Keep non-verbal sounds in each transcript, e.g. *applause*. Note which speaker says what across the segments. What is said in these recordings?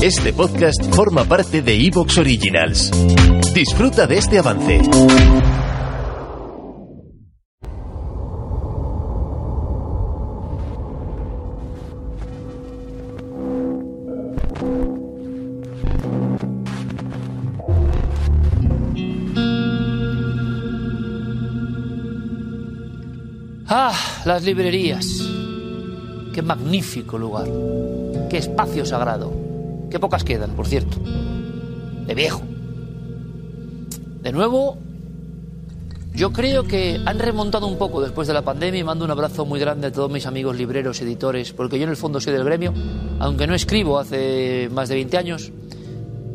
Speaker 1: Este podcast forma parte de Evox Originals. Disfruta de este avance.
Speaker 2: Ah, las librerías. Qué magnífico lugar. Qué espacio sagrado. Qué pocas quedan, por cierto. De viejo. De nuevo, yo creo que han remontado un poco después de la pandemia y mando un abrazo muy grande a todos mis amigos libreros, editores, porque yo en el fondo soy del gremio, aunque no escribo hace más de 20 años,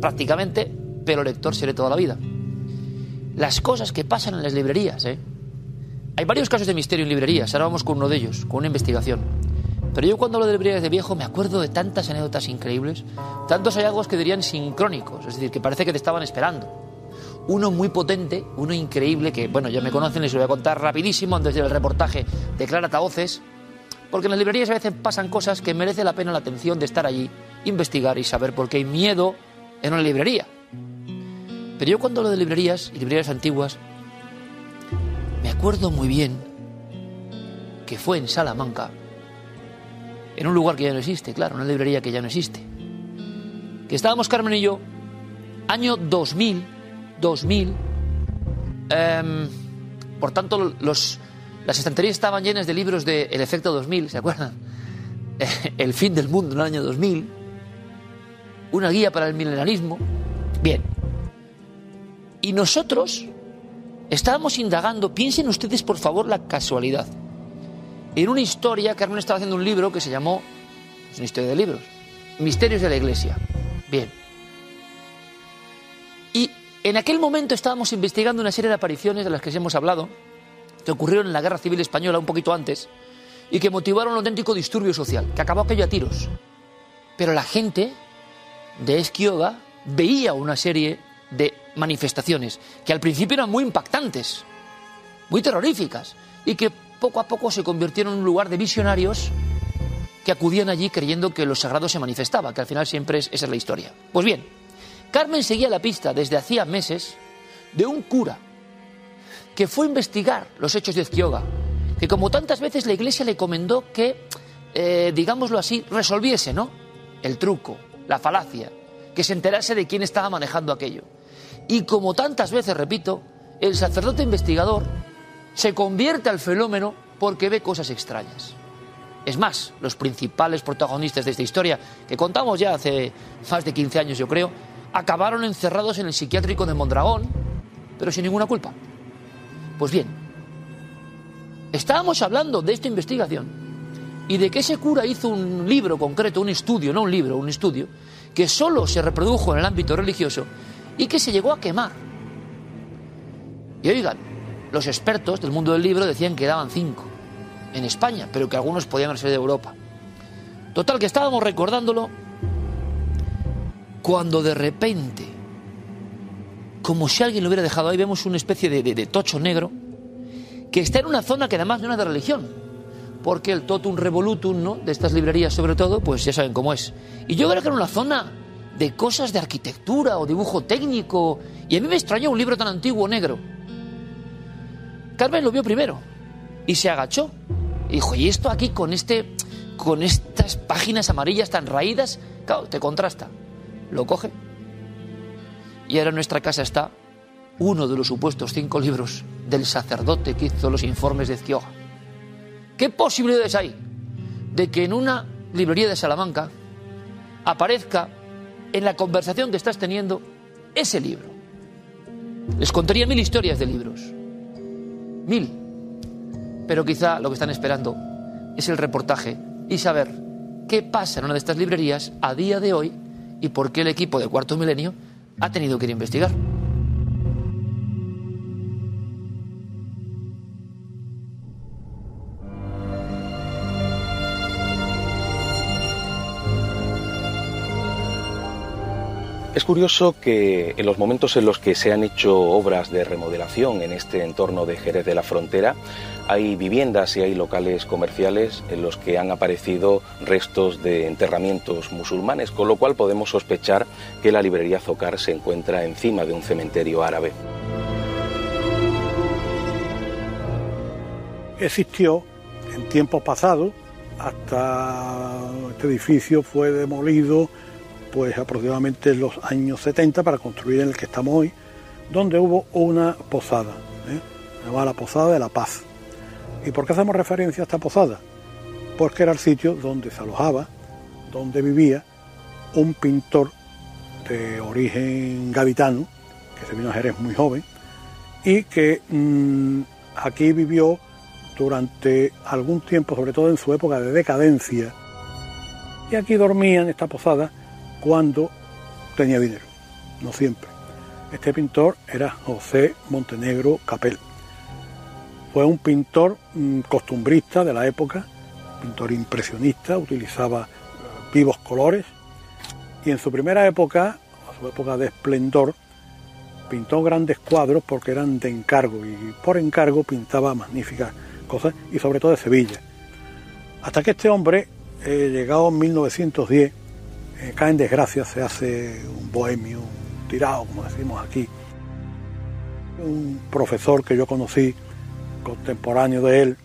Speaker 2: prácticamente, pero lector seré toda la vida. Las cosas que pasan en las librerías, ¿eh? Hay varios casos de misterio en librerías, ahora vamos con uno de ellos, con una investigación. Pero yo cuando hablo de librerías de viejo me acuerdo de tantas anécdotas increíbles, tantos hallazgos que dirían sincrónicos, es decir, que parece que te estaban esperando. Uno muy potente, uno increíble, que bueno, ya me conocen, les lo voy a contar rapidísimo antes del reportaje de Clara Taoces, porque en las librerías a veces pasan cosas que merece la pena la atención de estar allí, investigar y saber por qué hay miedo en una librería. Pero yo cuando hablo de librerías y librerías antiguas, me acuerdo muy bien que fue en Salamanca, en un lugar que ya no existe, claro, una librería que ya no existe. Que estábamos Carmen y yo, año 2000, 2000, em, por tanto las estanterías estaban llenas de libros de El efecto 2000, ¿se acuerdan? *laughs* El fin del mundo en el año 2000, una guía para el milenarismo. Bien. Y nosotros estábamos indagando, piensen ustedes por favor la casualidad, en una historia, Carmen estaba haciendo un libro que se llamó, es una historia de libros, Misterios de la Iglesia. Bien. Y en aquel momento estábamos investigando una serie de apariciones de las que hemos hablado, que ocurrieron en la Guerra Civil Española un poquito antes, y que motivaron un auténtico disturbio social, que acabó aquello a tiros. Pero la gente de Esquioga veía una serie de manifestaciones que al principio eran muy impactantes, muy terroríficas, y que poco a poco se convirtieron en un lugar de visionarios que acudían allí creyendo que lo sagrado se manifestaba, que al final siempre es, esa es la historia. Pues bien, Carmen seguía la pista desde hacía meses de un cura que fue a investigar los hechos de Ezquioga, que como tantas veces la iglesia le comendó que, eh, digámoslo así, resolviese, ¿no? El truco, la falacia, que se enterase de quién estaba manejando aquello. Y como tantas veces, repito, el sacerdote investigador se convierte al fenómeno porque ve cosas extrañas. Es más, los principales protagonistas de esta historia, que contamos ya hace más de 15 años yo creo, acabaron encerrados en el psiquiátrico de Mondragón, pero sin ninguna culpa. Pues bien, estábamos hablando de esta investigación y de que ese cura hizo un libro concreto, un estudio, no un libro, un estudio, que solo se reprodujo en el ámbito religioso y que se llegó a quemar. Y oigan, los expertos del mundo del libro decían que daban cinco en España, pero que algunos podían ser de Europa. Total, que estábamos recordándolo cuando de repente, como si alguien lo hubiera dejado ahí, vemos una especie de, tocho negro que está en una zona que además no es de religión, porque el totum revolutum, ¿no? De estas librerías sobre todo, pues ya saben cómo es. Y yo creo que era una zona de cosas de arquitectura o dibujo técnico, y a mí me extrañó un libro tan antiguo negro. Carmen lo vio primero y se agachó. Y dijo, ¿y esto aquí con este con estas páginas amarillas tan raídas? Claro, te contrasta. Lo coge. Y ahora en nuestra casa está uno de los supuestos cinco libros del sacerdote que hizo los informes de Ezquioga. ¿Qué posibilidades hay de que en una librería de Salamanca aparezca en la conversación que estás teniendo ese libro? Les contaría mil historias de libros mil. Pero quizá lo que están esperando es el reportaje y saber qué pasa en una de estas librerías a día de hoy y por qué el equipo de Cuarto Milenio ha tenido que ir a investigar.
Speaker 3: Es curioso que en los momentos en los que se han hecho obras de remodelación en este entorno de Jerez de la Frontera, hay viviendas y hay locales comerciales en los que han aparecido restos de enterramientos musulmanes, con lo cual podemos sospechar que la librería Zocar se encuentra encima de un cementerio árabe.
Speaker 4: Existió en tiempos pasados, hasta este edificio fue demolido pues aproximadamente en los años 70 para construir en el que estamos hoy, donde hubo una posada, ¿eh? llamada la Posada de la Paz. ¿Y por qué hacemos referencia a esta posada? Porque era el sitio donde se alojaba, donde vivía un pintor de origen gaditano, que se vino a Jerez muy joven, y que mm, aquí vivió durante algún tiempo, sobre todo en su época de decadencia, y aquí dormía en esta posada cuando tenía dinero, no siempre. Este pintor era José Montenegro Capel. Fue un pintor mm, costumbrista de la época, pintor impresionista, utilizaba eh, vivos colores y en su primera época, su época de esplendor, pintó grandes cuadros porque eran de encargo y por encargo pintaba magníficas cosas y sobre todo de Sevilla. Hasta que este hombre, eh, llegado en 1910, eh, cae en desgracia, se hace un bohemio, un tirado, como decimos aquí. Un profesor que yo conocí, contemporáneo de él,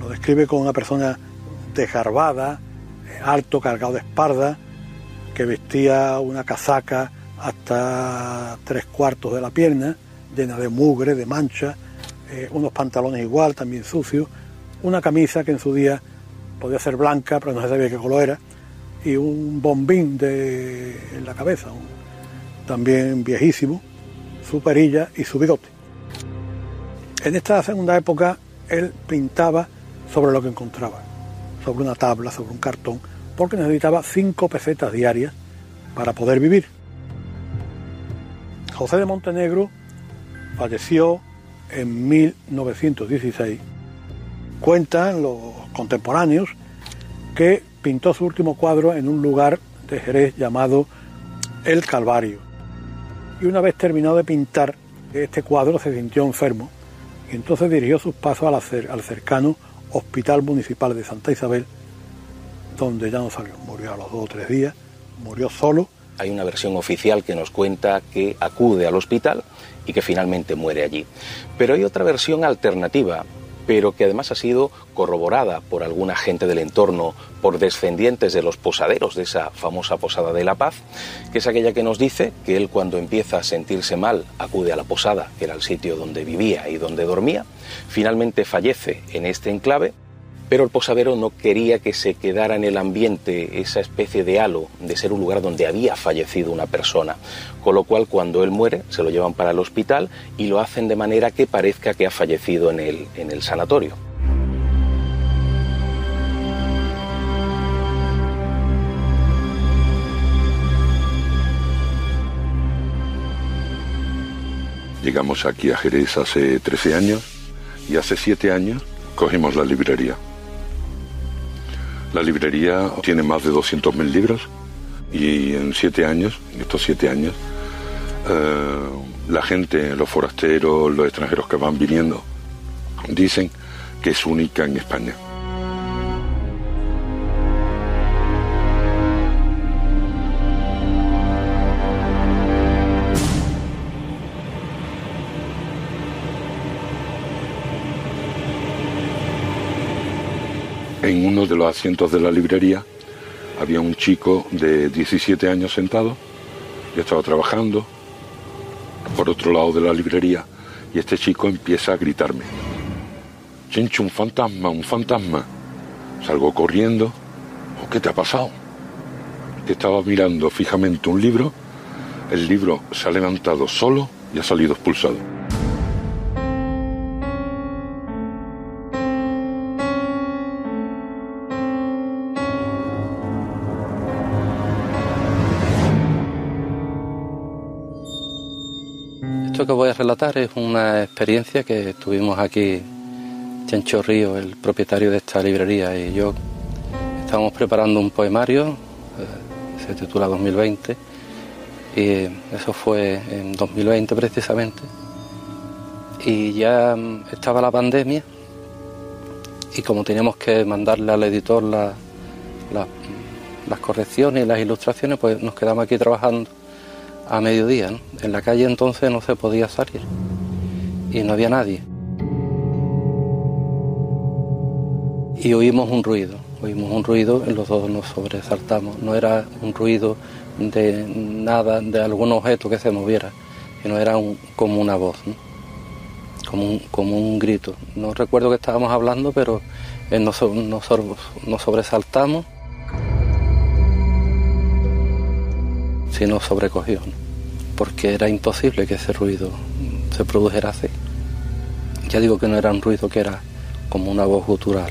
Speaker 4: lo describe como una persona desgarbada, eh, alto, cargado de espalda, que vestía una casaca hasta tres cuartos de la pierna, llena de mugre, de mancha, eh, unos pantalones igual, también sucios, una camisa que en su día podía ser blanca, pero no se sabía qué color era, y un bombín de, en la cabeza, también viejísimo, su perilla y su bigote. En esta segunda época él pintaba sobre lo que encontraba, sobre una tabla, sobre un cartón, porque necesitaba cinco pesetas diarias para poder vivir. José de Montenegro falleció en 1916. Cuentan los contemporáneos que pintó su último cuadro en un lugar de Jerez llamado El Calvario. Y una vez terminado de pintar este cuadro se sintió enfermo y entonces dirigió sus pasos al cercano Hospital Municipal de Santa Isabel, donde ya no salió, murió a los dos o tres días, murió solo.
Speaker 3: Hay una versión oficial que nos cuenta que acude al hospital y que finalmente muere allí. Pero hay otra versión alternativa pero que además ha sido corroborada por alguna gente del entorno, por descendientes de los posaderos de esa famosa Posada de la Paz, que es aquella que nos dice que él cuando empieza a sentirse mal acude a la posada, que era el sitio donde vivía y donde dormía, finalmente fallece en este enclave pero el posadero no quería que se quedara en el ambiente esa especie de halo de ser un lugar donde había fallecido una persona, con lo cual cuando él muere se lo llevan para el hospital y lo hacen de manera que parezca que ha fallecido en el, en el sanatorio.
Speaker 5: Llegamos aquí a Jerez hace 13 años y hace 7 años cogimos la librería. La librería tiene más de 200.000 libros y en siete años, estos siete años, eh, la gente, los forasteros, los extranjeros que van viniendo, dicen que es única en España. En uno de los asientos de la librería había un chico de 17 años sentado, yo estaba trabajando por otro lado de la librería y este chico empieza a gritarme, Chencho, un fantasma, un fantasma. Salgo corriendo, oh, ¿qué te ha pasado? Que estaba mirando fijamente un libro, el libro se ha levantado solo y ha salido expulsado.
Speaker 6: Esto que voy a relatar es una experiencia que tuvimos aquí, Chencho Río, el propietario de esta librería, y yo estábamos preparando un poemario, eh, se titula 2020, Y eso fue en 2020 precisamente. Y ya mm, estaba la pandemia y como teníamos que mandarle al editor las correcciones y las ilustraciones, pues nos quedamos aquí trabajando a mediodía. En la calle entonces no se podía salir y no había nadie. Y oímos un ruido, oímos un ruido los dos nos sobresaltamos. No era un ruido de nada, de algún objeto que se moviera, sino era como una voz, como, un, como un grito. No recuerdo que estábamos hablando, pero eh, nos, nos, sobresaltamos. Sí nos sobrecogió, porque era imposible que ese ruido se produjera así. Ya digo que no era un ruido, que era como una voz gutural.